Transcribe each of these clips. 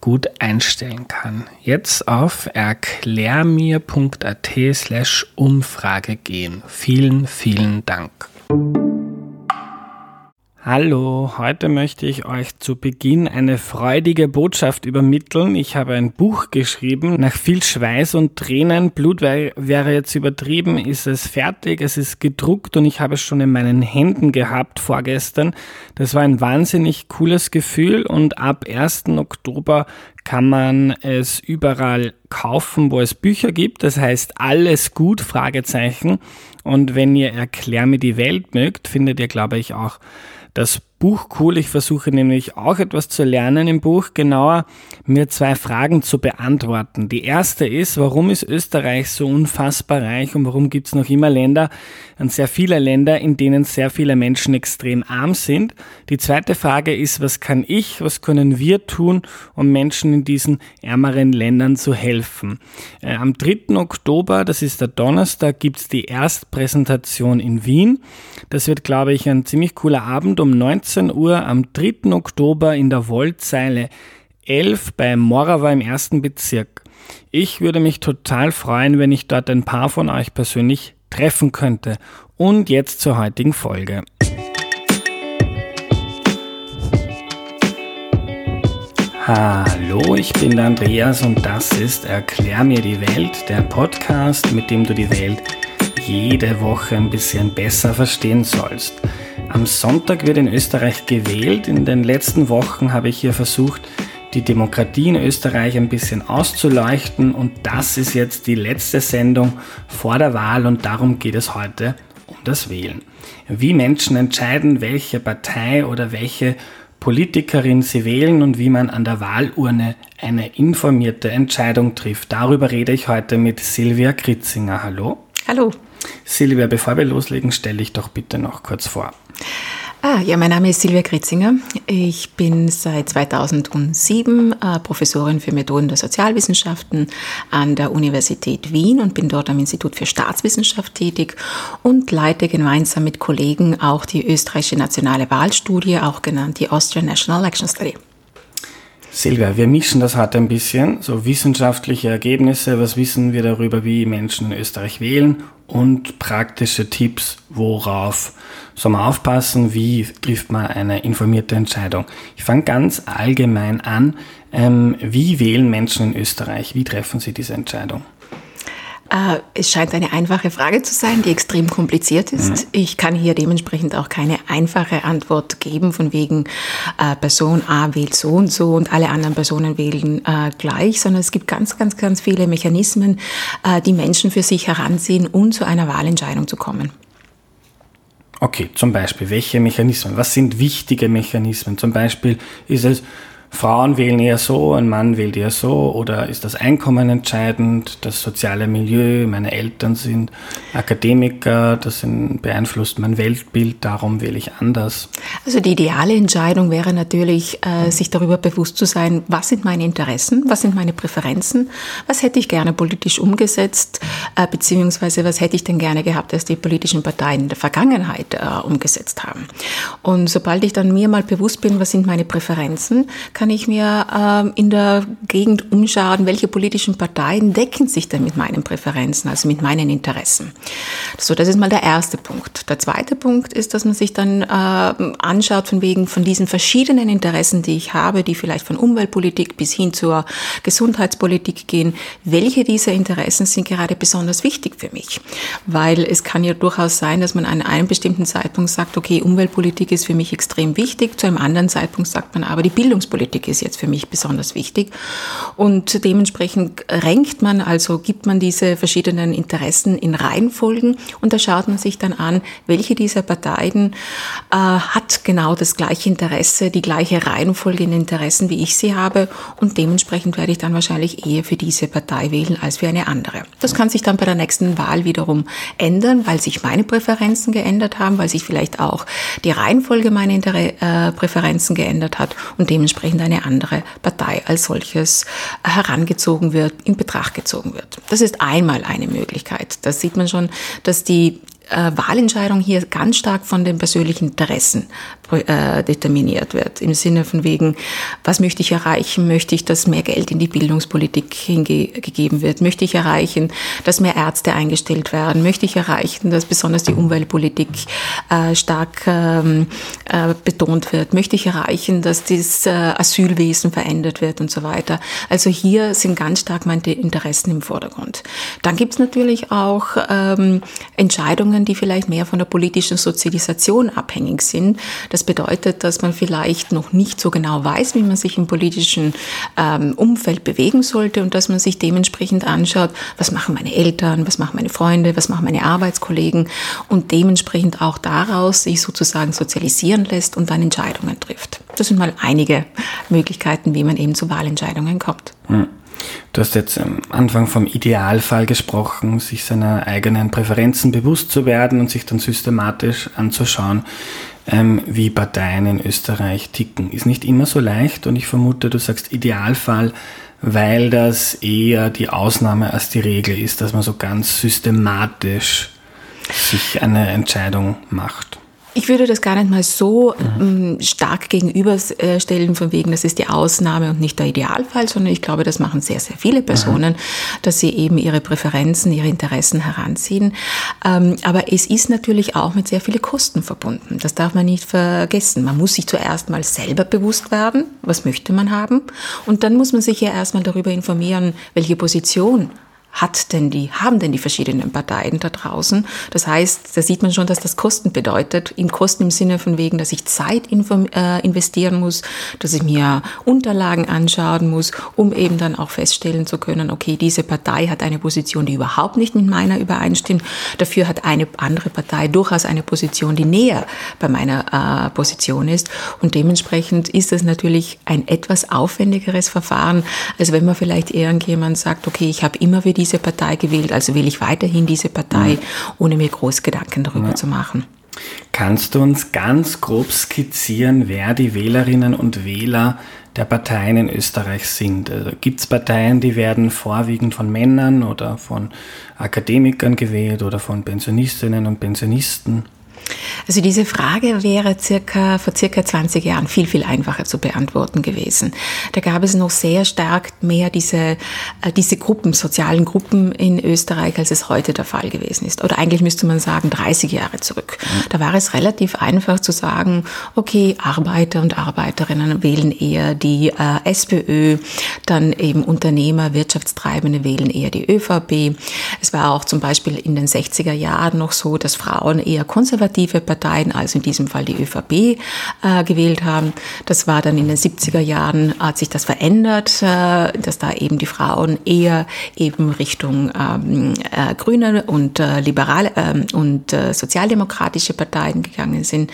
gut einstellen kann. Jetzt auf erklärmir.at slash Umfrage gehen. Vielen, vielen Dank. Hallo, heute möchte ich euch zu Beginn eine freudige Botschaft übermitteln. Ich habe ein Buch geschrieben. Nach viel Schweiß und Tränen, Blut wäre, jetzt übertrieben, ist es fertig, es ist gedruckt und ich habe es schon in meinen Händen gehabt vorgestern. Das war ein wahnsinnig cooles Gefühl und ab 1. Oktober kann man es überall kaufen, wo es Bücher gibt. Das heißt alles gut, Fragezeichen. Und wenn ihr Erklär mir die Welt mögt, findet ihr, glaube ich, auch das Buch cool. Ich versuche nämlich auch etwas zu lernen im Buch, genauer mir zwei Fragen zu beantworten. Die erste ist, warum ist Österreich so unfassbar reich und warum gibt es noch immer Länder, an sehr viele Länder, in denen sehr viele Menschen extrem arm sind. Die zweite Frage ist, was kann ich, was können wir tun, um Menschen in diesen ärmeren Ländern zu helfen. Äh, am 3. Oktober, das ist der Donnerstag, gibt es die Erstpräsentation in Wien. Das wird, glaube ich, ein ziemlich cooler Abend um 19 18 Uhr am 3. Oktober in der Woldzeile 11 bei Morava im ersten Bezirk. Ich würde mich total freuen, wenn ich dort ein paar von euch persönlich treffen könnte. Und jetzt zur heutigen Folge. Hallo, ich bin der Andreas und das ist Erklär mir die Welt, der Podcast, mit dem du die Welt jede Woche ein bisschen besser verstehen sollst. Am Sonntag wird in Österreich gewählt. In den letzten Wochen habe ich hier versucht, die Demokratie in Österreich ein bisschen auszuleuchten und das ist jetzt die letzte Sendung vor der Wahl und darum geht es heute um das Wählen. Wie Menschen entscheiden, welche Partei oder welche Politikerin sie wählen und wie man an der Wahlurne eine informierte Entscheidung trifft. Darüber rede ich heute mit Silvia Kritzinger. Hallo. Hallo. Silvia, bevor wir loslegen, stelle dich doch bitte noch kurz vor. Ah, ja, mein Name ist Silvia Kritzinger. Ich bin seit 2007 äh, Professorin für Methoden der Sozialwissenschaften an der Universität Wien und bin dort am Institut für Staatswissenschaft tätig und leite gemeinsam mit Kollegen auch die österreichische nationale Wahlstudie, auch genannt die Austrian National Election Study. Silvia, wir mischen das heute ein bisschen, so wissenschaftliche Ergebnisse, was wissen wir darüber, wie Menschen in Österreich wählen und praktische Tipps, worauf soll man aufpassen, wie trifft man eine informierte Entscheidung. Ich fange ganz allgemein an, ähm, wie wählen Menschen in Österreich, wie treffen sie diese Entscheidung? Äh, es scheint eine einfache Frage zu sein, die extrem kompliziert ist. Mhm. Ich kann hier dementsprechend auch keine einfache Antwort geben, von wegen äh, Person A wählt so und so und alle anderen Personen wählen äh, gleich, sondern es gibt ganz, ganz, ganz viele Mechanismen, äh, die Menschen für sich heranziehen, um zu einer Wahlentscheidung zu kommen. Okay, zum Beispiel, welche Mechanismen? Was sind wichtige Mechanismen? Zum Beispiel ist es Frauen wählen eher so, ein Mann wählt eher so oder ist das Einkommen entscheidend, das soziale Milieu, meine Eltern sind Akademiker, das beeinflusst mein Weltbild, darum wähle ich anders. Also die ideale Entscheidung wäre natürlich, äh, sich darüber bewusst zu sein, was sind meine Interessen, was sind meine Präferenzen, was hätte ich gerne politisch umgesetzt, äh, beziehungsweise was hätte ich denn gerne gehabt, dass die politischen Parteien in der Vergangenheit äh, umgesetzt haben. Und sobald ich dann mir mal bewusst bin, was sind meine Präferenzen, kann ich mir ähm, in der Gegend umschauen, welche politischen Parteien decken sich denn mit meinen Präferenzen, also mit meinen Interessen. So, das ist mal der erste Punkt. Der zweite Punkt ist, dass man sich dann äh, anschaut von wegen von diesen verschiedenen Interessen, die ich habe, die vielleicht von Umweltpolitik bis hin zur Gesundheitspolitik gehen, welche dieser Interessen sind gerade besonders wichtig für mich? Weil es kann ja durchaus sein, dass man an einem bestimmten Zeitpunkt sagt, okay, Umweltpolitik ist für mich extrem wichtig, zu einem anderen Zeitpunkt sagt man aber, die Bildungspolitik ist jetzt für mich besonders wichtig. Und dementsprechend renkt man, also gibt man diese verschiedenen Interessen in Reihenfolgen und da schaut man sich dann an, welche dieser Parteien äh, hat genau das gleiche Interesse, die gleiche Reihenfolge in Interessen, wie ich sie habe und dementsprechend werde ich dann wahrscheinlich eher für diese Partei wählen als für eine andere. Das kann sich dann bei der nächsten Wahl wiederum ändern, weil sich meine Präferenzen geändert haben, weil sich vielleicht auch die Reihenfolge meiner Inter äh, Präferenzen geändert hat und dementsprechend eine andere Partei als solches herangezogen wird, in Betracht gezogen wird. Das ist einmal eine Möglichkeit. Da sieht man schon, dass die äh, Wahlentscheidung hier ganz stark von den persönlichen Interessen äh, determiniert wird. Im Sinne von wegen, was möchte ich erreichen? Möchte ich, dass mehr Geld in die Bildungspolitik hingegeben wird? Möchte ich erreichen, dass mehr Ärzte eingestellt werden? Möchte ich erreichen, dass besonders die Umweltpolitik äh, stark ähm, äh, betont wird? Möchte ich erreichen, dass das äh, Asylwesen verändert wird und so weiter? Also hier sind ganz stark meine Interessen im Vordergrund. Dann gibt es natürlich auch ähm, Entscheidungen, die vielleicht mehr von der politischen Sozialisation abhängig sind. Das bedeutet, dass man vielleicht noch nicht so genau weiß, wie man sich im politischen ähm, Umfeld bewegen sollte und dass man sich dementsprechend anschaut, was machen meine Eltern, was machen meine Freunde, was machen meine Arbeitskollegen und dementsprechend auch daraus sich sozusagen sozialisieren lässt und dann Entscheidungen trifft. Das sind mal einige Möglichkeiten, wie man eben zu Wahlentscheidungen kommt. Hm. Du hast jetzt am Anfang vom Idealfall gesprochen, sich seiner eigenen Präferenzen bewusst zu werden und sich dann systematisch anzuschauen, ähm, wie Parteien in Österreich ticken. Ist nicht immer so leicht und ich vermute, du sagst Idealfall, weil das eher die Ausnahme als die Regel ist, dass man so ganz systematisch sich eine Entscheidung macht. Ich würde das gar nicht mal so mhm. stark gegenüberstellen, von wegen, das ist die Ausnahme und nicht der Idealfall, sondern ich glaube, das machen sehr, sehr viele Personen, mhm. dass sie eben ihre Präferenzen, ihre Interessen heranziehen. Ähm, aber es ist natürlich auch mit sehr vielen Kosten verbunden. Das darf man nicht vergessen. Man muss sich zuerst mal selber bewusst werden, was möchte man haben. Und dann muss man sich ja erstmal darüber informieren, welche Position hat denn die, haben denn die verschiedenen Parteien da draußen? Das heißt, da sieht man schon, dass das Kosten bedeutet. Im Kosten im Sinne von wegen, dass ich Zeit äh, investieren muss, dass ich mir Unterlagen anschauen muss, um eben dann auch feststellen zu können, okay, diese Partei hat eine Position, die überhaupt nicht mit meiner übereinstimmt. Dafür hat eine andere Partei durchaus eine Position, die näher bei meiner äh, Position ist. Und dementsprechend ist es natürlich ein etwas aufwendigeres Verfahren, als wenn man vielleicht irgendjemand sagt, okay, ich habe immer wieder diese Partei gewählt, also wähle ich weiterhin diese Partei, ohne mir groß Gedanken darüber ja. zu machen. Kannst du uns ganz grob skizzieren, wer die Wählerinnen und Wähler der Parteien in Österreich sind? Also Gibt es Parteien, die werden vorwiegend von Männern oder von Akademikern gewählt oder von Pensionistinnen und Pensionisten? Also diese Frage wäre circa, vor circa 20 Jahren viel, viel einfacher zu beantworten gewesen. Da gab es noch sehr stark mehr diese, äh, diese Gruppen, sozialen Gruppen in Österreich, als es heute der Fall gewesen ist. Oder eigentlich müsste man sagen 30 Jahre zurück. Da war es relativ einfach zu sagen, okay, Arbeiter und Arbeiterinnen wählen eher die äh, SPÖ, dann eben Unternehmer, Wirtschaftstreibende wählen eher die ÖVP. Es war auch zum Beispiel in den 60er Jahren noch so, dass Frauen eher konservative Parteien, also in diesem Fall die ÖVP, äh, gewählt haben. Das war dann in den 70er Jahren, hat sich das verändert, äh, dass da eben die Frauen eher eben Richtung ähm, äh, grüne und äh, liberale ähm, und äh, sozialdemokratische Parteien gegangen sind.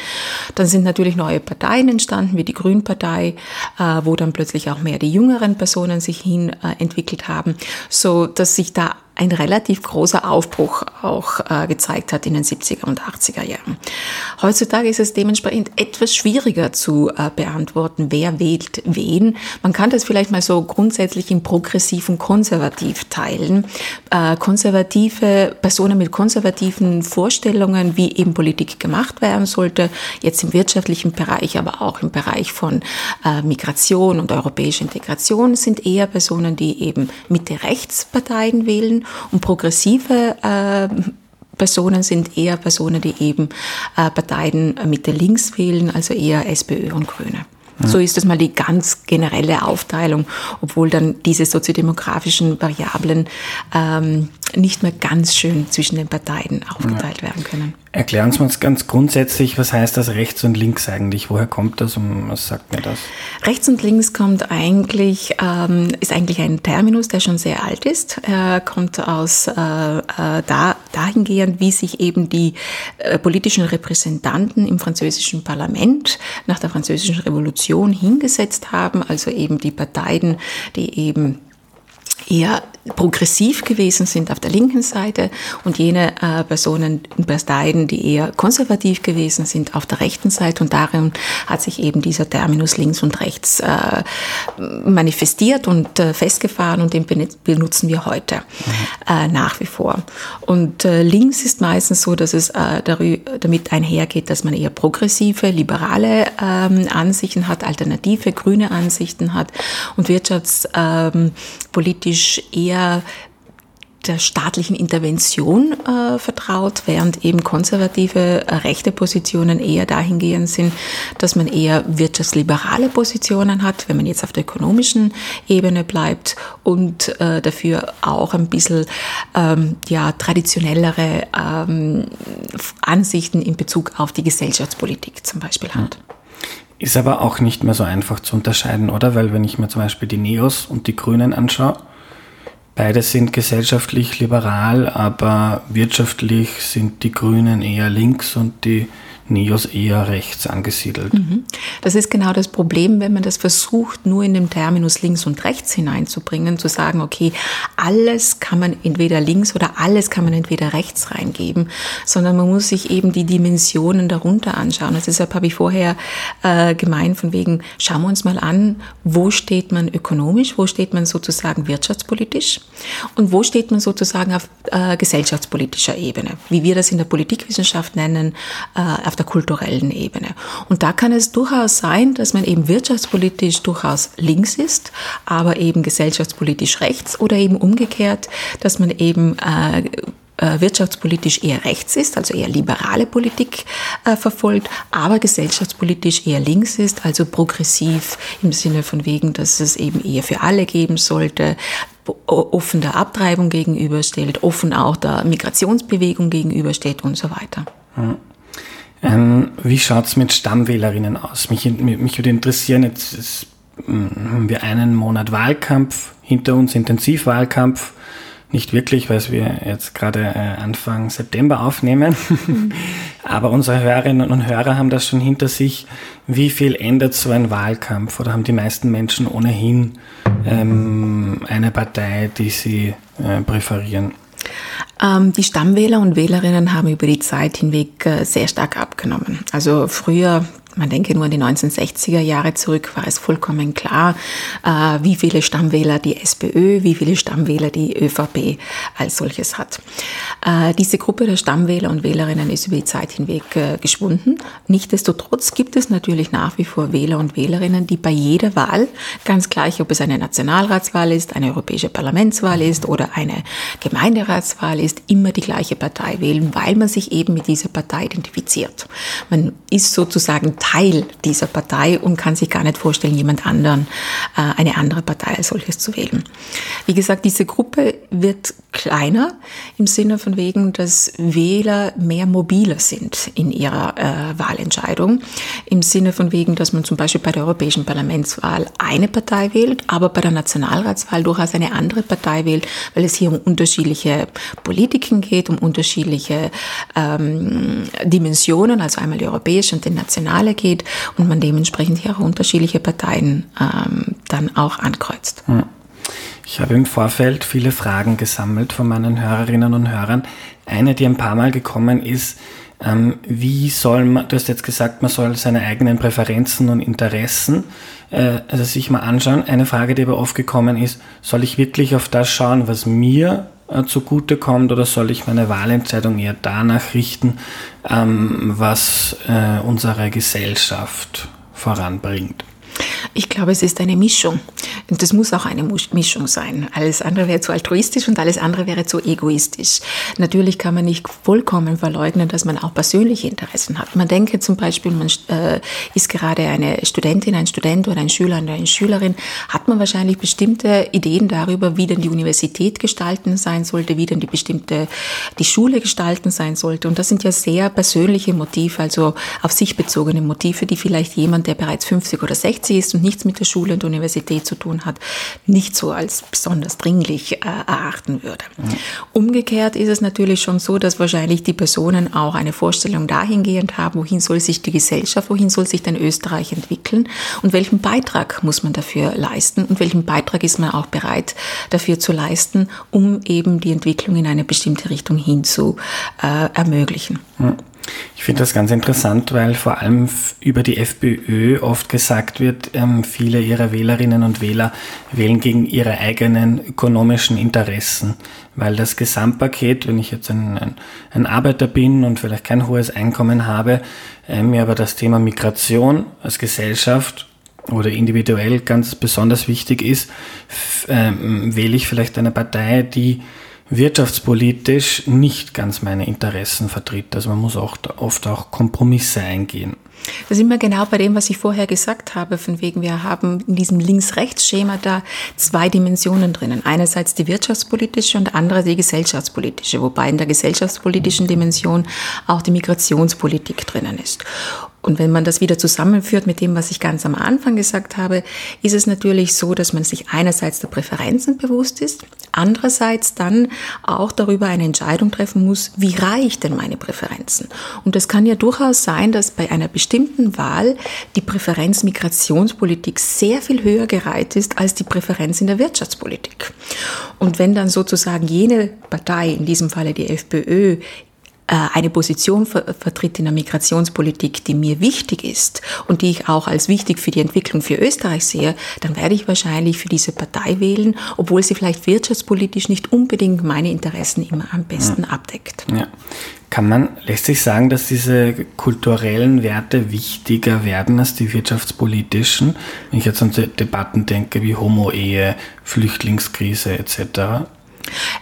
Dann sind natürlich neue Parteien entstanden, wie die Grünpartei, äh, wo dann plötzlich auch mehr die jüngeren Personen sich hin entwickelt haben, so dass sich da ein relativ großer Aufbruch auch äh, gezeigt hat in den 70er und 80er Jahren. Heutzutage ist es dementsprechend etwas schwieriger zu äh, beantworten, wer wählt wen. Man kann das vielleicht mal so grundsätzlich in progressiv und konservativ teilen. Äh, konservative Personen mit konservativen Vorstellungen, wie eben Politik gemacht werden sollte, jetzt im wirtschaftlichen Bereich, aber auch im Bereich von äh, Migration und europäischer Integration, sind eher Personen, die eben Mitte-Rechtsparteien wählen und progressive äh, Personen sind eher Personen, die eben äh, Parteien Mitte links wählen, also eher SPÖ und Grüne. Ja. So ist das mal die ganz generelle Aufteilung, obwohl dann diese soziodemografischen Variablen ähm, nicht mehr ganz schön zwischen den Parteien aufgeteilt ja. werden können. Erklären Sie uns ganz grundsätzlich, was heißt das rechts und links eigentlich? Woher kommt das und was sagt mir das? Rechts und links kommt eigentlich, ähm, ist eigentlich ein Terminus, der schon sehr alt ist. Er kommt aus äh, äh, da, dahingehend, wie sich eben die äh, politischen Repräsentanten im französischen Parlament nach der französischen Revolution hingesetzt haben, also eben die Parteien, die eben eher progressiv gewesen sind auf der linken Seite und jene äh, Personen, Parteien, die eher konservativ gewesen sind auf der rechten Seite. Und darin hat sich eben dieser Terminus links und rechts äh, manifestiert und äh, festgefahren und den benutzen wir heute mhm. nach wie vor. Und äh, links ist meistens so, dass es äh, damit einhergeht, dass man eher progressive, liberale ähm, Ansichten hat, alternative, grüne Ansichten hat und wirtschaftspolitisch politisch eher der staatlichen Intervention äh, vertraut, während eben konservative äh, rechte Positionen eher dahingehend sind, dass man eher wirtschaftsliberale Positionen hat, wenn man jetzt auf der ökonomischen Ebene bleibt und äh, dafür auch ein bisschen ähm, ja, traditionellere ähm, Ansichten in Bezug auf die Gesellschaftspolitik zum Beispiel hat. Ist aber auch nicht mehr so einfach zu unterscheiden, oder? Weil wenn ich mir zum Beispiel die Neos und die Grünen anschaue, Beide sind gesellschaftlich liberal, aber wirtschaftlich sind die Grünen eher links und die Neos eher rechts angesiedelt. Mhm. Das ist genau das Problem, wenn man das versucht, nur in dem Terminus links und rechts hineinzubringen, zu sagen, okay, alles kann man entweder links oder alles kann man entweder rechts reingeben, sondern man muss sich eben die Dimensionen darunter anschauen. Also deshalb habe ich vorher äh, gemeint, von wegen, schauen wir uns mal an, wo steht man ökonomisch, wo steht man sozusagen wirtschaftspolitisch und wo steht man sozusagen auf äh, gesellschaftspolitischer Ebene, wie wir das in der Politikwissenschaft nennen, äh, auf der kulturellen Ebene. Und da kann es durchaus sein, dass man eben wirtschaftspolitisch durchaus links ist, aber eben gesellschaftspolitisch rechts oder eben umgekehrt, dass man eben äh, äh wirtschaftspolitisch eher rechts ist, also eher liberale Politik äh, verfolgt, aber gesellschaftspolitisch eher links ist, also progressiv im Sinne von wegen, dass es eben eher für alle geben sollte, offen der Abtreibung gegenüberstellt, offen auch der Migrationsbewegung gegenübersteht und so weiter. Ähm, wie schaut es mit Stammwählerinnen aus? Mich, mich würde interessieren, jetzt ist, hm, haben wir einen Monat Wahlkampf hinter uns, Intensivwahlkampf. Nicht wirklich, weil wir jetzt gerade äh, Anfang September aufnehmen. Mhm. Aber unsere Hörerinnen und Hörer haben das schon hinter sich. Wie viel ändert so ein Wahlkampf? Oder haben die meisten Menschen ohnehin ähm, eine Partei, die sie äh, präferieren? Ähm, die Stammwähler und Wählerinnen haben über die Zeit hinweg äh, sehr stark abgenommen. Also früher man denke nur an die 1960er Jahre zurück, war es vollkommen klar, äh, wie viele Stammwähler die SPÖ, wie viele Stammwähler die ÖVP als solches hat. Äh, diese Gruppe der Stammwähler und Wählerinnen ist über die Zeit hinweg äh, geschwunden. Nichtsdestotrotz gibt es natürlich nach wie vor Wähler und Wählerinnen, die bei jeder Wahl, ganz gleich ob es eine Nationalratswahl ist, eine europäische Parlamentswahl ist oder eine Gemeinderatswahl ist, immer die gleiche Partei wählen, weil man sich eben mit dieser Partei identifiziert. Man ist sozusagen Teil dieser Partei und kann sich gar nicht vorstellen, jemand anderen, äh, eine andere Partei als solches zu wählen. Wie gesagt, diese Gruppe wird kleiner im Sinne von wegen, dass Wähler mehr mobiler sind in ihrer äh, Wahlentscheidung. Im Sinne von wegen, dass man zum Beispiel bei der Europäischen Parlamentswahl eine Partei wählt, aber bei der Nationalratswahl durchaus eine andere Partei wählt, weil es hier um unterschiedliche Politiken geht, um unterschiedliche ähm, Dimensionen, also einmal die europäische und die nationale geht und man dementsprechend hier auch unterschiedliche Parteien ähm, dann auch ankreuzt. Hm. Ich habe im Vorfeld viele Fragen gesammelt von meinen Hörerinnen und Hörern. Eine, die ein paar Mal gekommen ist, ähm, wie soll man, du hast jetzt gesagt, man soll seine eigenen Präferenzen und Interessen äh, also sich mal anschauen. Eine Frage, die aber oft gekommen ist, soll ich wirklich auf das schauen, was mir äh, zugutekommt oder soll ich meine Wahlentscheidung eher danach richten, ähm, was äh, unsere Gesellschaft voranbringt? Ich glaube, es ist eine Mischung. Und das muss auch eine Mischung sein. Alles andere wäre zu altruistisch und alles andere wäre zu egoistisch. Natürlich kann man nicht vollkommen verleugnen, dass man auch persönliche Interessen hat. Man denke zum Beispiel, man äh, ist gerade eine Studentin, ein Student oder ein Schüler oder eine Schülerin, hat man wahrscheinlich bestimmte Ideen darüber, wie denn die Universität gestalten sein sollte, wie denn die bestimmte, die Schule gestalten sein sollte. Und das sind ja sehr persönliche Motive, also auf sich bezogene Motive, die vielleicht jemand, der bereits 50 oder 60 ist und nichts mit der Schule und der Universität zu tun hat, nicht so als besonders dringlich äh, erachten würde. Mhm. Umgekehrt ist es natürlich schon so, dass wahrscheinlich die Personen auch eine Vorstellung dahingehend haben, wohin soll sich die Gesellschaft, wohin soll sich denn Österreich entwickeln und welchen Beitrag muss man dafür leisten und welchen Beitrag ist man auch bereit dafür zu leisten, um eben die Entwicklung in eine bestimmte Richtung hin zu äh, ermöglichen. Mhm. Ich finde das ganz interessant, weil vor allem über die FPÖ oft gesagt wird, ähm, viele ihrer Wählerinnen und Wähler wählen gegen ihre eigenen ökonomischen Interessen, weil das Gesamtpaket, wenn ich jetzt ein, ein, ein Arbeiter bin und vielleicht kein hohes Einkommen habe, äh, mir aber das Thema Migration als Gesellschaft oder individuell ganz besonders wichtig ist, äh, wähle ich vielleicht eine Partei, die wirtschaftspolitisch nicht ganz meine Interessen vertritt. Also man muss auch oft auch Kompromisse eingehen. Da sind wir genau bei dem, was ich vorher gesagt habe, von wegen wir haben in diesem Links-Rechts-Schema da zwei Dimensionen drinnen. Einerseits die wirtschaftspolitische und andere die gesellschaftspolitische, wobei in der gesellschaftspolitischen Dimension auch die Migrationspolitik drinnen ist. Und wenn man das wieder zusammenführt mit dem, was ich ganz am Anfang gesagt habe, ist es natürlich so, dass man sich einerseits der Präferenzen bewusst ist, andererseits dann auch darüber eine Entscheidung treffen muss, wie reicht denn meine Präferenzen? Und das kann ja durchaus sein, dass bei einer bestimmten Wahl die Präferenz Migrationspolitik sehr viel höher gereiht ist als die Präferenz in der Wirtschaftspolitik. Und wenn dann sozusagen jene Partei, in diesem Falle die FPÖ, eine Position vertritt in der Migrationspolitik, die mir wichtig ist und die ich auch als wichtig für die Entwicklung für Österreich sehe, dann werde ich wahrscheinlich für diese Partei wählen, obwohl sie vielleicht wirtschaftspolitisch nicht unbedingt meine Interessen immer am besten ja. abdeckt. Ja. Kann man, lässt sich sagen, dass diese kulturellen Werte wichtiger werden als die wirtschaftspolitischen? Wenn ich jetzt an Debatten denke wie Homo-Ehe, Flüchtlingskrise etc.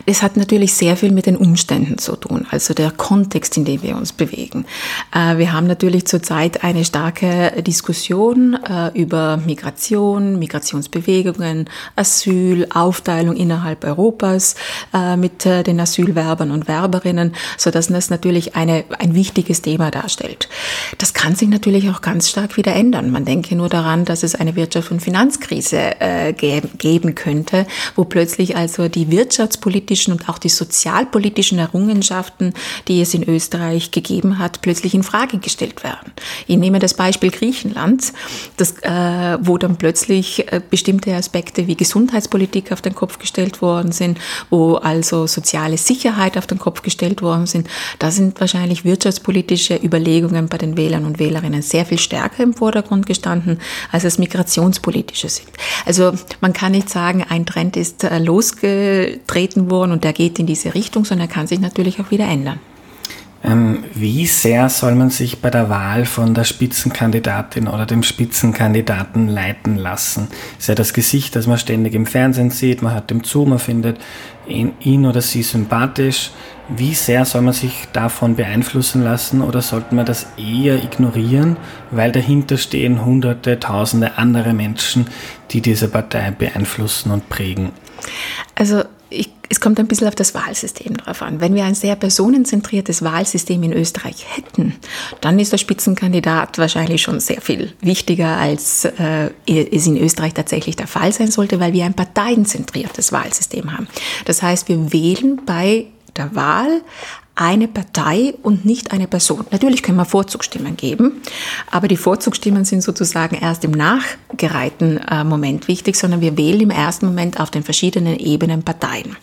Es hat natürlich sehr viel mit den Umständen zu tun, also der Kontext, in dem wir uns bewegen. Äh, wir haben natürlich zurzeit eine starke Diskussion äh, über Migration, Migrationsbewegungen, Asyl, Aufteilung innerhalb Europas äh, mit den Asylwerbern und Werberinnen, so dass das natürlich eine, ein wichtiges Thema darstellt. Das kann sich natürlich auch ganz stark wieder ändern. Man denke nur daran, dass es eine Wirtschafts- und Finanzkrise geben könnte, wo plötzlich also die Wirtschaft wirtschaftspolitischen und auch die sozialpolitischen Errungenschaften, die es in Österreich gegeben hat, plötzlich in Frage gestellt werden. Ich nehme das Beispiel Griechenland, das, äh, wo dann plötzlich äh, bestimmte Aspekte wie Gesundheitspolitik auf den Kopf gestellt worden sind, wo also soziale Sicherheit auf den Kopf gestellt worden sind. Da sind wahrscheinlich wirtschaftspolitische Überlegungen bei den Wählern und Wählerinnen sehr viel stärker im Vordergrund gestanden, als es migrationspolitische sind. Also man kann nicht sagen, ein Trend ist äh, losgetreten vertreten worden und der geht in diese Richtung, sondern er kann sich natürlich auch wieder ändern. Ähm, wie sehr soll man sich bei der Wahl von der Spitzenkandidatin oder dem Spitzenkandidaten leiten lassen? Ist ja das Gesicht, das man ständig im Fernsehen sieht, man hört ihm zu, man findet ihn, ihn oder sie sympathisch. Wie sehr soll man sich davon beeinflussen lassen oder sollte man das eher ignorieren, weil dahinter stehen hunderte, tausende andere Menschen, die diese Partei beeinflussen und prägen? Also ich, es kommt ein bisschen auf das Wahlsystem drauf an. Wenn wir ein sehr personenzentriertes Wahlsystem in Österreich hätten, dann ist der Spitzenkandidat wahrscheinlich schon sehr viel wichtiger, als äh, es in Österreich tatsächlich der Fall sein sollte, weil wir ein parteienzentriertes Wahlsystem haben. Das heißt, wir wählen bei der Wahl eine Partei und nicht eine Person. Natürlich können wir Vorzugsstimmen geben, aber die Vorzugsstimmen sind sozusagen erst im nachgereihten äh, Moment wichtig, sondern wir wählen im ersten Moment auf den verschiedenen Ebenen Parteien.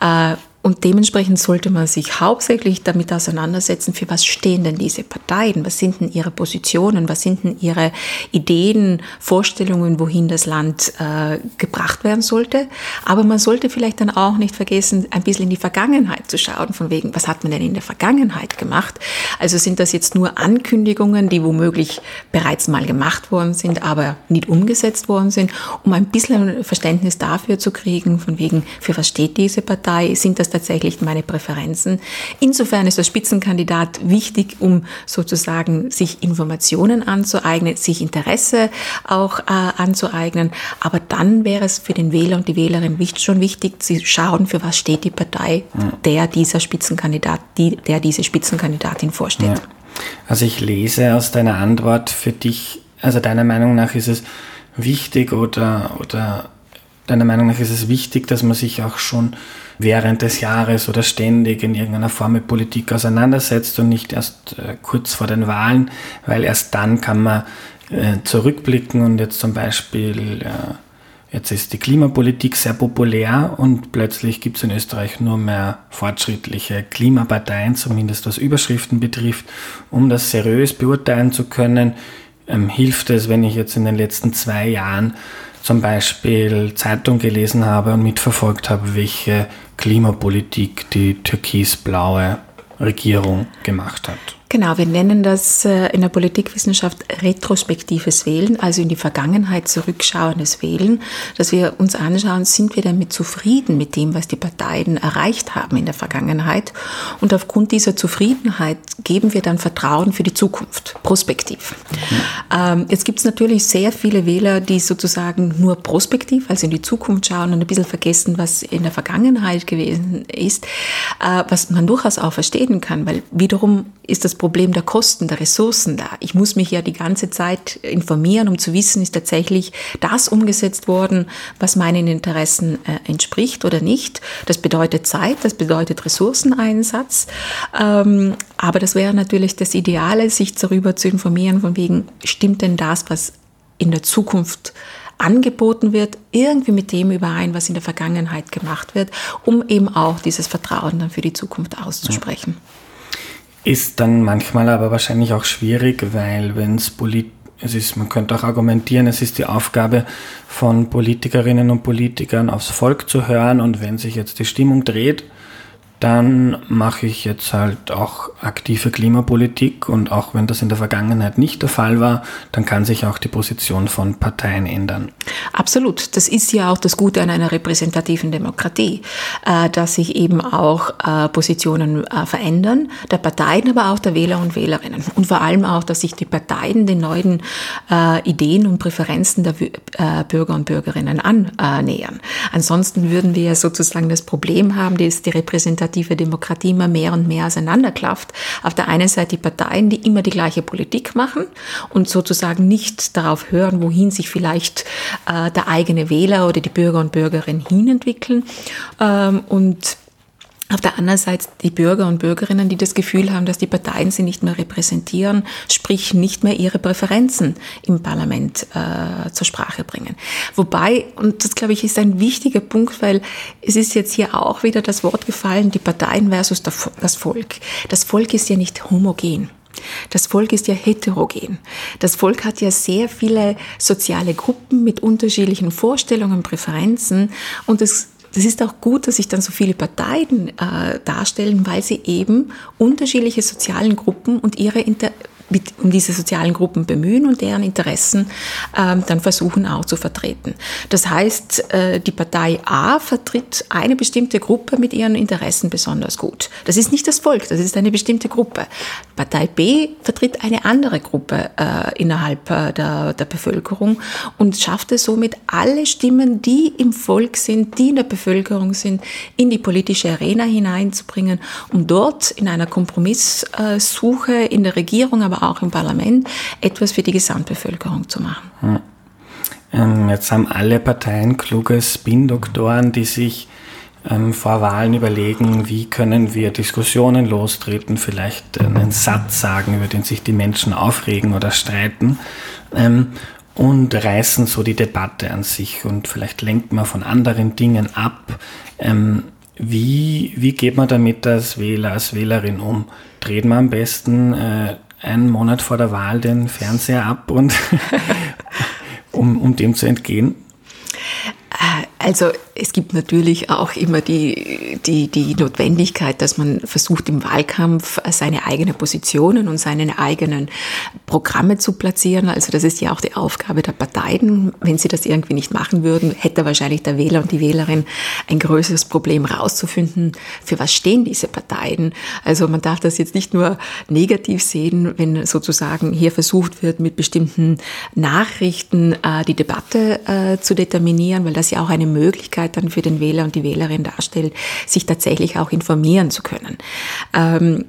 Äh, und dementsprechend sollte man sich hauptsächlich damit auseinandersetzen, für was stehen denn diese Parteien, was sind denn ihre Positionen, was sind denn ihre Ideen, Vorstellungen, wohin das Land äh, gebracht werden sollte. Aber man sollte vielleicht dann auch nicht vergessen, ein bisschen in die Vergangenheit zu schauen, von wegen, was hat man denn in der Vergangenheit gemacht? Also sind das jetzt nur Ankündigungen, die womöglich bereits mal gemacht worden sind, aber nicht umgesetzt worden sind, um ein bisschen Verständnis dafür zu kriegen, von wegen, für was steht diese Partei? Sind das tatsächlich meine Präferenzen. Insofern ist der Spitzenkandidat wichtig, um sozusagen sich Informationen anzueignen, sich Interesse auch äh, anzueignen. Aber dann wäre es für den Wähler und die Wählerin schon wichtig, zu schauen, für was steht die Partei, der dieser Spitzenkandidat, die, der diese Spitzenkandidatin vorsteht. Ja. Also ich lese aus deiner Antwort für dich, also deiner Meinung nach ist es wichtig oder, oder deiner Meinung nach ist es wichtig, dass man sich auch schon während des Jahres oder ständig in irgendeiner Form mit Politik auseinandersetzt und nicht erst äh, kurz vor den Wahlen, weil erst dann kann man äh, zurückblicken und jetzt zum Beispiel, äh, jetzt ist die Klimapolitik sehr populär und plötzlich gibt es in Österreich nur mehr fortschrittliche Klimaparteien, zumindest was Überschriften betrifft. Um das seriös beurteilen zu können, ähm, hilft es, wenn ich jetzt in den letzten zwei Jahren zum Beispiel Zeitung gelesen habe und mitverfolgt habe, welche Klimapolitik die türkisblaue Regierung gemacht hat. Genau, wir nennen das äh, in der Politikwissenschaft retrospektives Wählen, also in die Vergangenheit zurückschauendes Wählen, dass wir uns anschauen, sind wir damit zufrieden mit dem, was die Parteien erreicht haben in der Vergangenheit. Und aufgrund dieser Zufriedenheit geben wir dann Vertrauen für die Zukunft, prospektiv. Mhm. jetzt gibt es natürlich sehr viele Wähler, die sozusagen nur prospektiv, also in die Zukunft schauen und ein bisschen vergessen, was in der Vergangenheit gewesen ist, äh, was man durchaus auch verstehen kann, weil wiederum ist das Problem der Kosten, der Ressourcen da. Ich muss mich ja die ganze Zeit informieren, um zu wissen, ist tatsächlich das umgesetzt worden, was meinen Interessen äh, entspricht oder nicht. Das bedeutet Zeit, das bedeutet Ressourceneinsatz. Ähm, aber das wäre natürlich das Ideale, sich darüber zu informieren, von wegen, stimmt denn das, was in der Zukunft angeboten wird, irgendwie mit dem überein, was in der Vergangenheit gemacht wird, um eben auch dieses Vertrauen dann für die Zukunft auszusprechen. Ja. Ist dann manchmal aber wahrscheinlich auch schwierig, weil wenn es polit es ist, man könnte auch argumentieren, es ist die Aufgabe von Politikerinnen und Politikern aufs Volk zu hören. Und wenn sich jetzt die Stimmung dreht, dann mache ich jetzt halt auch aktive Klimapolitik und auch wenn das in der Vergangenheit nicht der Fall war, dann kann sich auch die Position von Parteien ändern. Absolut. Das ist ja auch das Gute an einer repräsentativen Demokratie, äh, dass sich eben auch äh, Positionen äh, verändern, der Parteien, aber auch der Wähler und Wählerinnen. Und vor allem auch, dass sich die Parteien den neuen Ideen und Präferenzen der Bürger und Bürgerinnen annähern. Ansonsten würden wir sozusagen das Problem haben, dass die repräsentative repräsentative Demokratie immer mehr und mehr auseinanderklafft. Auf der einen Seite die Parteien, die immer die gleiche Politik machen und sozusagen nicht darauf hören, wohin sich vielleicht äh, der eigene Wähler oder die Bürger und Bürgerinnen hinentwickeln. Ähm, und auf der anderen Seite die Bürger und Bürgerinnen, die das Gefühl haben, dass die Parteien sie nicht mehr repräsentieren, sprich nicht mehr ihre Präferenzen im Parlament äh, zur Sprache bringen. Wobei, und das glaube ich ist ein wichtiger Punkt, weil es ist jetzt hier auch wieder das Wort gefallen, die Parteien versus das Volk. Das Volk ist ja nicht homogen. Das Volk ist ja heterogen. Das Volk hat ja sehr viele soziale Gruppen mit unterschiedlichen Vorstellungen, Präferenzen und es das ist auch gut, dass sich dann so viele Parteien äh, darstellen, weil sie eben unterschiedliche sozialen Gruppen und ihre Inter mit, um diese sozialen Gruppen bemühen und deren Interessen ähm, dann versuchen auch zu vertreten. Das heißt, äh, die Partei A vertritt eine bestimmte Gruppe mit ihren Interessen besonders gut. Das ist nicht das Volk, das ist eine bestimmte Gruppe. Partei B vertritt eine andere Gruppe äh, innerhalb äh, der, der Bevölkerung und schafft es somit, alle Stimmen, die im Volk sind, die in der Bevölkerung sind, in die politische Arena hineinzubringen, um dort in einer Kompromisssuche in der Regierung, aber auch im Parlament, etwas für die Gesamtbevölkerung zu machen. Hm. jetzt haben alle Parteien kluge Spin-Doktoren, die sich ähm, vor Wahlen überlegen, wie können wir Diskussionen lostreten, vielleicht einen Satz sagen, über den sich die Menschen aufregen oder streiten. Ähm, und reißen so die Debatte an sich und vielleicht lenkt man von anderen Dingen ab. Ähm, wie, wie geht man damit als Wähler, als Wählerin um? Dreht man am besten äh, einen Monat vor der Wahl den Fernseher ab und um, um dem zu entgehen? Also es gibt natürlich auch immer die, die, die Notwendigkeit, dass man versucht im Wahlkampf seine eigenen Positionen und seine eigenen Programme zu platzieren. Also das ist ja auch die Aufgabe der Parteien. Wenn sie das irgendwie nicht machen würden, hätte wahrscheinlich der Wähler und die Wählerin ein größeres Problem rauszufinden, für was stehen diese Parteien. Also man darf das jetzt nicht nur negativ sehen, wenn sozusagen hier versucht wird, mit bestimmten Nachrichten äh, die Debatte äh, zu determinieren, weil das ja auch eine Möglichkeit dann für den Wähler und die Wählerin darstellt, sich tatsächlich auch informieren zu können. Ähm,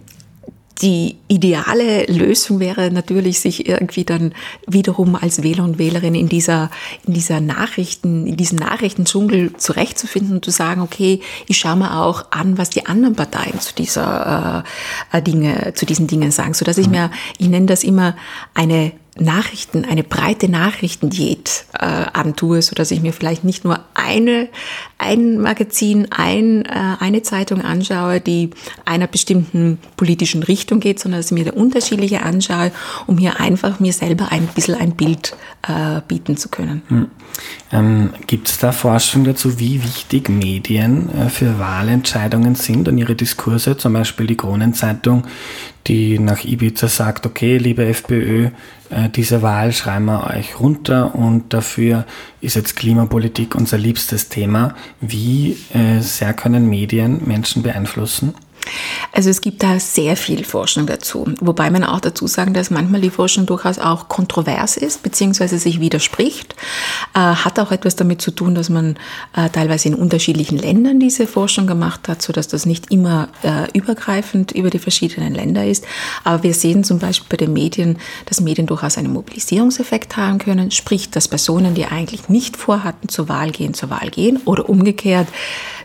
die ideale Lösung wäre natürlich, sich irgendwie dann wiederum als Wähler und Wählerin in dieser, in dieser Nachrichten, in diesem Nachrichtendschungel zurechtzufinden und zu sagen, okay, ich schaue mir auch an, was die anderen Parteien zu dieser äh, Dinge, zu diesen Dingen sagen, so dass ich mir, ich nenne das immer eine Nachrichten, eine breite Nachrichtendiät äh, antue, so dass ich mir vielleicht nicht nur eine, ein Magazin, ein, äh, eine Zeitung anschaue, die einer bestimmten politischen Richtung geht, sondern dass ich mir unterschiedliche anschaue, um hier einfach mir selber ein bisschen ein Bild äh, bieten zu können. Hm. Ähm, Gibt es da Forschung dazu, wie wichtig Medien äh, für Wahlentscheidungen sind und ihre Diskurse? Zum Beispiel die Kronenzeitung, die nach Ibiza sagt, okay, liebe FPÖ, äh, diese Wahl schreiben wir euch runter und dafür ist jetzt Klimapolitik unser liebstes Thema. Wie äh, sehr können Medien Menschen beeinflussen? Also es gibt da sehr viel Forschung dazu, wobei man auch dazu sagen, dass manchmal die Forschung durchaus auch kontrovers ist, beziehungsweise sich widerspricht. Äh, hat auch etwas damit zu tun, dass man äh, teilweise in unterschiedlichen Ländern diese Forschung gemacht hat, sodass das nicht immer äh, übergreifend über die verschiedenen Länder ist. Aber wir sehen zum Beispiel bei den Medien, dass Medien durchaus einen Mobilisierungseffekt haben können, sprich, dass Personen, die eigentlich nicht vorhatten, zur Wahl gehen, zur Wahl gehen oder umgekehrt,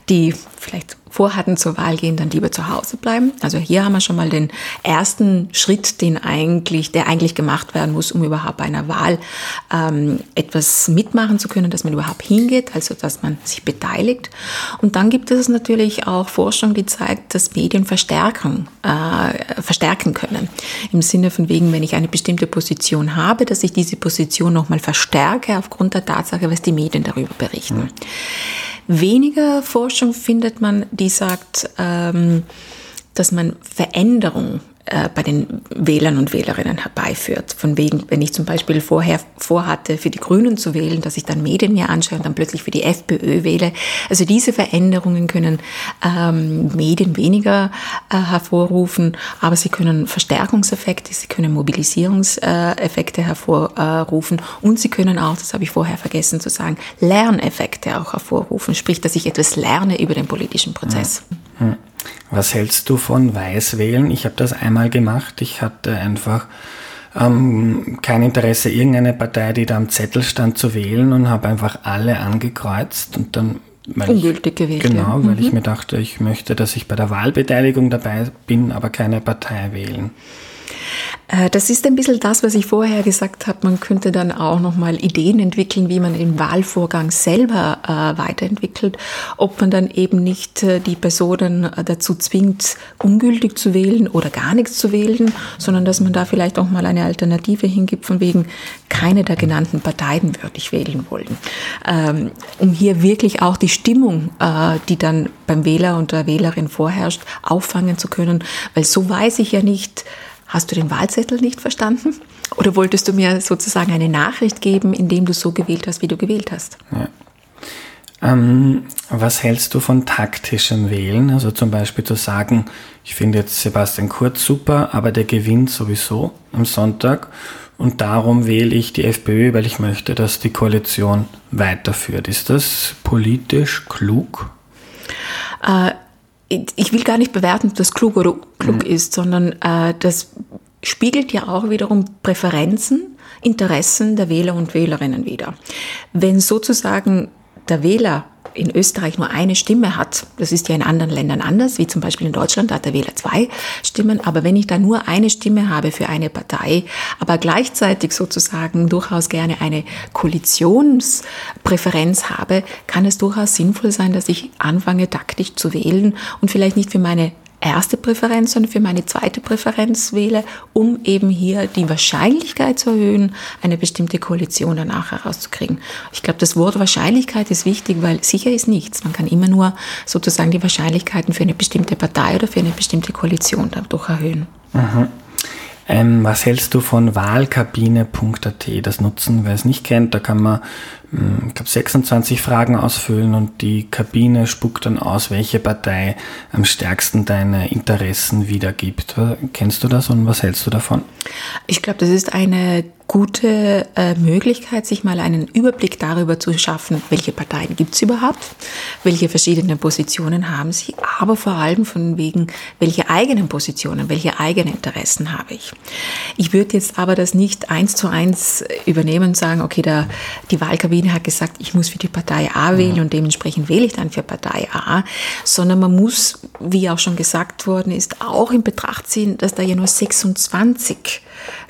die vielleicht vorhatten, zur Wahl gehen, dann lieber zu Hause bleiben. Also hier haben wir schon mal den ersten Schritt, den eigentlich, der eigentlich gemacht werden muss, um überhaupt bei einer Wahl ähm, etwas mitmachen zu können, dass man überhaupt hingeht, also dass man sich beteiligt. Und dann gibt es natürlich auch Forschung, die zeigt, dass Medien verstärken, äh, verstärken können. Im Sinne von wegen, wenn ich eine bestimmte Position habe, dass ich diese Position nochmal verstärke aufgrund der Tatsache, was die Medien darüber berichten. Mhm. Weniger Forschung findet man, die sagt, ähm, dass man Veränderung äh, bei den Wählern und Wählerinnen herbeiführt. Von wegen, wenn ich zum Beispiel vorher vorhatte, für die Grünen zu wählen, dass ich dann Medien mir anschaue und dann plötzlich für die FPÖ wähle. Also diese Veränderungen können ähm, Medien weniger äh, hervorrufen, aber sie können Verstärkungseffekte, sie können Mobilisierungseffekte hervorrufen und sie können auch, das habe ich vorher vergessen zu sagen, Lerneffekte auch hervorrufen, sprich, dass ich etwas lerne über den politischen Prozess. Ja. Was hältst du von Weißwählen? Ich habe das einmal gemacht. Ich hatte einfach ähm, kein Interesse, irgendeine Partei, die da am Zettel stand, zu wählen und habe einfach alle angekreuzt und dann ungültig gewählt. Genau, weil mhm. ich mir dachte, ich möchte, dass ich bei der Wahlbeteiligung dabei bin, aber keine Partei wählen. Äh, das ist ein bisschen das, was ich vorher gesagt habe. Man könnte dann auch nochmal Ideen entwickeln, wie man den Wahlvorgang selber äh, weiterentwickelt. Ob man dann eben nicht äh, die Personen dazu zwingt, ungültig zu wählen oder gar nichts zu wählen, sondern dass man da vielleicht auch mal eine Alternative hingibt, von wegen keine der genannten Parteien würde ich wählen wollen. Ähm, um hier wirklich auch die Stimmung, die dann beim Wähler und der Wählerin vorherrscht, auffangen zu können. Weil so weiß ich ja nicht, Hast du den Wahlzettel nicht verstanden? Oder wolltest du mir sozusagen eine Nachricht geben, indem du so gewählt hast, wie du gewählt hast? Ja. Ähm, was hältst du von taktischem Wählen? Also zum Beispiel zu sagen, ich finde jetzt Sebastian Kurz super, aber der gewinnt sowieso am Sonntag und darum wähle ich die FPÖ, weil ich möchte, dass die Koalition weiterführt. Ist das politisch klug? Äh, ich will gar nicht bewerten, ob das klug oder klug mhm. ist, sondern äh, das spiegelt ja auch wiederum Präferenzen, Interessen der Wähler und Wählerinnen wider. Wenn sozusagen der Wähler in Österreich nur eine Stimme hat, das ist ja in anderen Ländern anders, wie zum Beispiel in Deutschland, da hat der Wähler zwei Stimmen, aber wenn ich da nur eine Stimme habe für eine Partei, aber gleichzeitig sozusagen durchaus gerne eine Koalitionspräferenz habe, kann es durchaus sinnvoll sein, dass ich anfange taktisch zu wählen und vielleicht nicht für meine erste Präferenz, sondern für meine zweite Präferenz wähle, um eben hier die Wahrscheinlichkeit zu erhöhen, eine bestimmte Koalition danach herauszukriegen. Ich glaube, das Wort Wahrscheinlichkeit ist wichtig, weil sicher ist nichts. Man kann immer nur sozusagen die Wahrscheinlichkeiten für eine bestimmte Partei oder für eine bestimmte Koalition dadurch erhöhen. Mhm. Ähm, was hältst du von wahlkabine.at? Das nutzen, wer es nicht kennt, da kann man ich glaube, 26 Fragen ausfüllen und die Kabine spuckt dann aus, welche Partei am stärksten deine Interessen wiedergibt. Kennst du das und was hältst du davon? Ich glaube, das ist eine gute äh, Möglichkeit, sich mal einen Überblick darüber zu schaffen, welche Parteien gibt es überhaupt, welche verschiedenen Positionen haben sie, aber vor allem von wegen, welche eigenen Positionen, welche eigenen Interessen habe ich. Ich würde jetzt aber das nicht eins zu eins übernehmen und sagen, okay, da, die Wahlkabine hat gesagt, ich muss für die Partei A wählen ja. und dementsprechend wähle ich dann für Partei A, sondern man muss, wie auch schon gesagt worden ist, auch in Betracht ziehen, dass da ja nur 26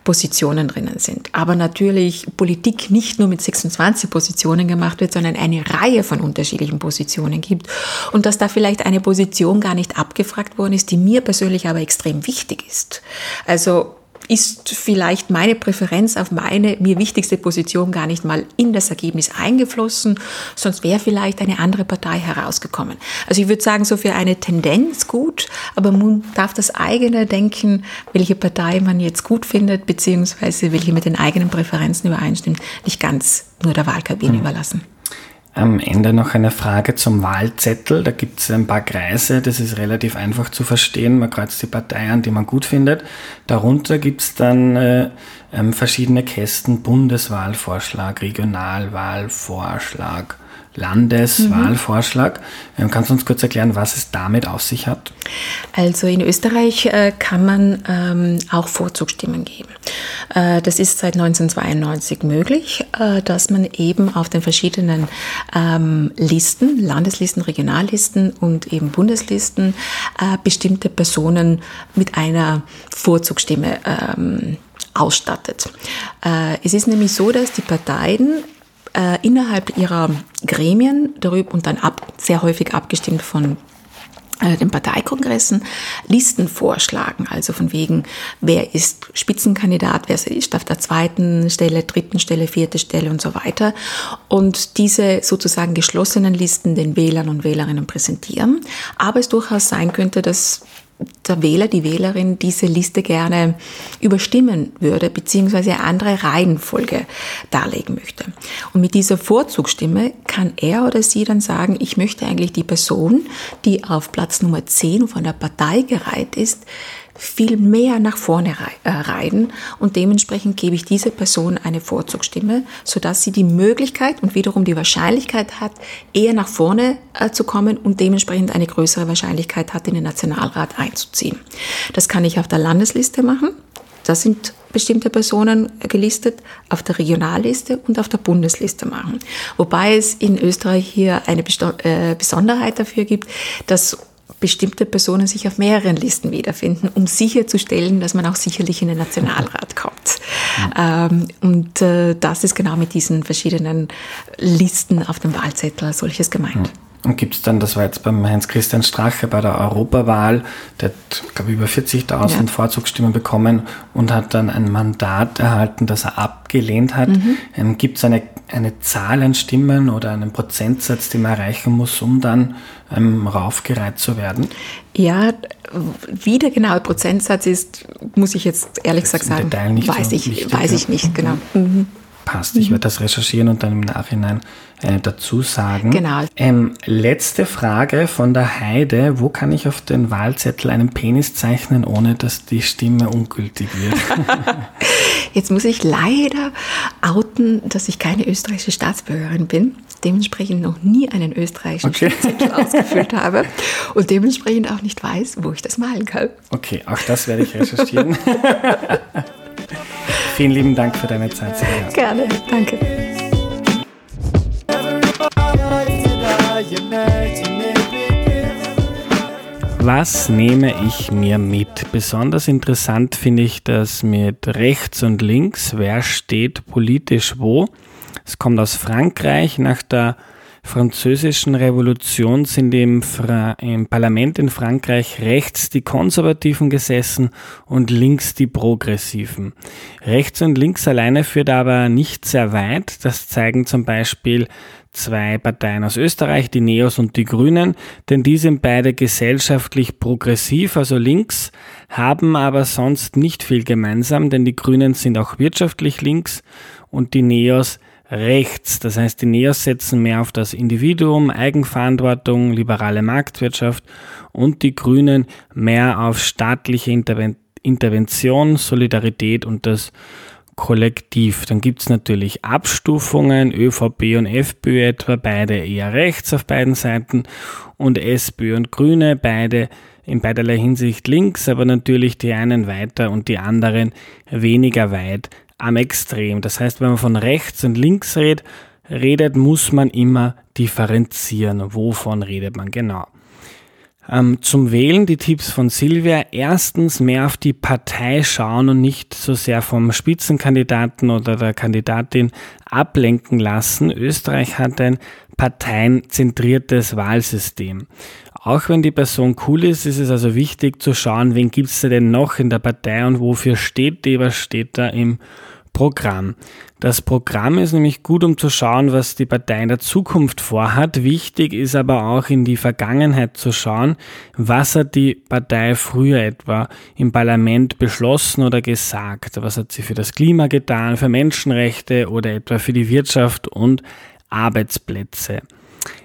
Positionen drinnen sind. Aber natürlich Politik nicht nur mit 26 Positionen gemacht wird, sondern eine Reihe von unterschiedlichen Positionen gibt. Und dass da vielleicht eine Position gar nicht abgefragt worden ist, die mir persönlich aber extrem wichtig ist. Also ist vielleicht meine Präferenz auf meine mir wichtigste Position gar nicht mal in das Ergebnis eingeflossen, sonst wäre vielleicht eine andere Partei herausgekommen. Also ich würde sagen, so für eine Tendenz gut, aber man darf das eigene Denken, welche Partei man jetzt gut findet, beziehungsweise welche mit den eigenen Präferenzen übereinstimmt, nicht ganz nur der Wahlkabine mhm. überlassen. Am Ende noch eine Frage zum Wahlzettel. Da gibt es ein paar Kreise, das ist relativ einfach zu verstehen. Man kreuzt die Partei an, die man gut findet. Darunter gibt es dann äh, ähm, verschiedene Kästen, Bundeswahlvorschlag, Regionalwahlvorschlag, Landeswahlvorschlag. Mhm. Kannst du uns kurz erklären, was es damit auf sich hat? Also in Österreich äh, kann man ähm, auch Vorzugsstimmen geben. Äh, das ist seit 1992 möglich, äh, dass man eben auf den verschiedenen ähm, Listen, Landeslisten, Regionallisten und eben Bundeslisten äh, bestimmte Personen mit einer Vorzugsstimme ähm, ausstattet. Äh, es ist nämlich so, dass die Parteien äh, innerhalb ihrer Gremien darüber und dann ab, sehr häufig abgestimmt von äh, den Parteikongressen Listen vorschlagen, also von wegen, wer ist Spitzenkandidat, wer ist auf der zweiten Stelle, dritten Stelle, vierte Stelle und so weiter. Und diese sozusagen geschlossenen Listen den Wählern und Wählerinnen präsentieren. Aber es durchaus sein könnte, dass der Wähler, die Wählerin diese Liste gerne überstimmen würde, beziehungsweise eine andere Reihenfolge darlegen möchte. Und mit dieser Vorzugsstimme kann er oder sie dann sagen, ich möchte eigentlich die Person, die auf Platz Nummer 10 von der Partei gereiht ist, viel mehr nach vorne äh, reiten und dementsprechend gebe ich dieser Person eine Vorzugsstimme, sodass sie die Möglichkeit und wiederum die Wahrscheinlichkeit hat, eher nach vorne äh, zu kommen und dementsprechend eine größere Wahrscheinlichkeit hat, in den Nationalrat einzuziehen. Das kann ich auf der Landesliste machen. Da sind bestimmte Personen gelistet, auf der Regionalliste und auf der Bundesliste machen. Wobei es in Österreich hier eine äh, Besonderheit dafür gibt, dass bestimmte Personen sich auf mehreren Listen wiederfinden, um sicherzustellen, dass man auch sicherlich in den Nationalrat kommt. Mhm. und äh, das ist genau mit diesen verschiedenen Listen auf dem Wahlzettel als solches gemeint. Mhm. Und gibt es dann, das war jetzt beim Heinz-Christian Strache bei der Europawahl, der hat, glaube ich, über 40.000 ja. Vorzugsstimmen bekommen und hat dann ein Mandat erhalten, das er abgelehnt hat. Mhm. Ähm, gibt es eine, eine Zahl an Stimmen oder einen Prozentsatz, den man erreichen muss, um dann ähm, raufgereiht zu werden? Ja, wie der genaue Prozentsatz ist, muss ich jetzt ehrlich gesagt sagen, weiß, so ich, weiß ich nicht, genau. Mhm passt. Ich mhm. werde das recherchieren und dann im Nachhinein äh, dazu sagen. Genau. Ähm, letzte Frage von der Heide. Wo kann ich auf den Wahlzettel einen Penis zeichnen, ohne dass die Stimme ungültig wird? Jetzt muss ich leider outen, dass ich keine österreichische Staatsbürgerin bin, dementsprechend noch nie einen österreichischen okay. Stimmzettel ausgefüllt habe und dementsprechend auch nicht weiß, wo ich das malen kann. Okay, auch das werde ich recherchieren. Vielen lieben Dank für deine Zeit. Gerne, danke. Was nehme ich mir mit? Besonders interessant finde ich das mit rechts und links. Wer steht politisch wo? Es kommt aus Frankreich nach der französischen Revolution sind im, Fra im, Parlament in Frankreich rechts die Konservativen gesessen und links die Progressiven. Rechts und links alleine führt aber nicht sehr weit. Das zeigen zum Beispiel zwei Parteien aus Österreich, die Neos und die Grünen, denn die sind beide gesellschaftlich progressiv, also links, haben aber sonst nicht viel gemeinsam, denn die Grünen sind auch wirtschaftlich links und die Neos rechts. Das heißt, die Neos setzen mehr auf das Individuum, Eigenverantwortung, liberale Marktwirtschaft und die Grünen mehr auf staatliche Intervention, Solidarität und das Kollektiv. Dann gibt es natürlich Abstufungen, ÖVP und FPÖ etwa, beide eher rechts auf beiden Seiten und SPÖ und Grüne, beide in beiderlei Hinsicht links, aber natürlich die einen weiter und die anderen weniger weit am Extrem. Das heißt, wenn man von rechts und links redet, redet, muss man immer differenzieren. Wovon redet man genau? Ähm, zum Wählen die Tipps von Silvia. Erstens mehr auf die Partei schauen und nicht so sehr vom Spitzenkandidaten oder der Kandidatin ablenken lassen. Österreich hat ein parteienzentriertes Wahlsystem. Auch wenn die Person cool ist, ist es also wichtig zu schauen, wen gibt es denn noch in der Partei und wofür steht die, was steht da im Programm. Das Programm ist nämlich gut, um zu schauen, was die Partei in der Zukunft vorhat. Wichtig ist aber auch in die Vergangenheit zu schauen, was hat die Partei früher etwa im Parlament beschlossen oder gesagt. Was hat sie für das Klima getan, für Menschenrechte oder etwa für die Wirtschaft und Arbeitsplätze.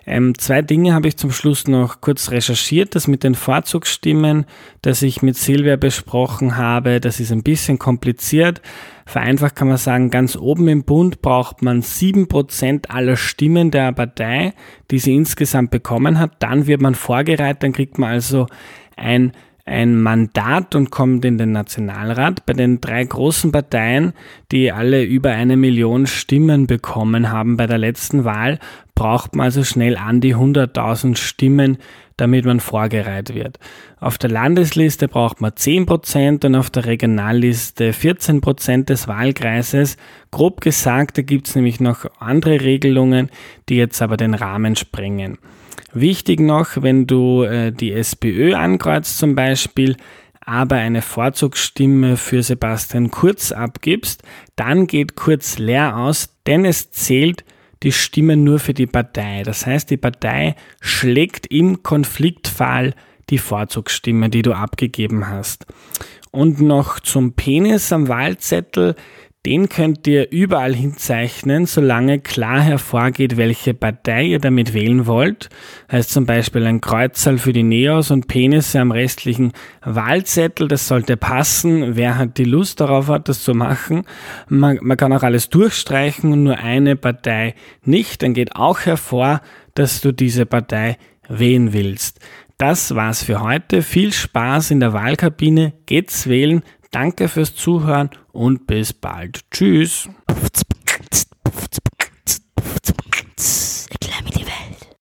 Ähm, zwei Dinge habe ich zum Schluss noch kurz recherchiert. Das mit den Vorzugsstimmen, das ich mit Silvia besprochen habe, das ist ein bisschen kompliziert. Vereinfacht kann man sagen, ganz oben im Bund braucht man sieben Prozent aller Stimmen der Partei, die sie insgesamt bekommen hat. Dann wird man vorgereiht, dann kriegt man also ein ein Mandat und kommt in den Nationalrat. Bei den drei großen Parteien, die alle über eine Million Stimmen bekommen haben bei der letzten Wahl, braucht man also schnell an die 100.000 Stimmen, damit man vorgereiht wird. Auf der Landesliste braucht man 10% und auf der Regionalliste 14% des Wahlkreises. Grob gesagt, da gibt es nämlich noch andere Regelungen, die jetzt aber den Rahmen sprengen. Wichtig noch, wenn du äh, die SPÖ ankreuzt zum Beispiel, aber eine Vorzugsstimme für Sebastian Kurz abgibst, dann geht Kurz leer aus, denn es zählt die Stimmen nur für die Partei. Das heißt, die Partei schlägt im Konfliktfall die Vorzugsstimme, die du abgegeben hast. Und noch zum Penis am Wahlzettel. Den könnt ihr überall hinzeichnen, solange klar hervorgeht, welche Partei ihr damit wählen wollt. Heißt zum Beispiel ein Kreuzerl für die Neos und Penisse am restlichen Wahlzettel. Das sollte passen. Wer hat die Lust darauf hat, das zu machen? Man, man kann auch alles durchstreichen und nur eine Partei nicht. Dann geht auch hervor, dass du diese Partei wählen willst. Das war's für heute. Viel Spaß in der Wahlkabine. Geht's wählen. Danke fürs Zuhören und bis bald. Tschüss.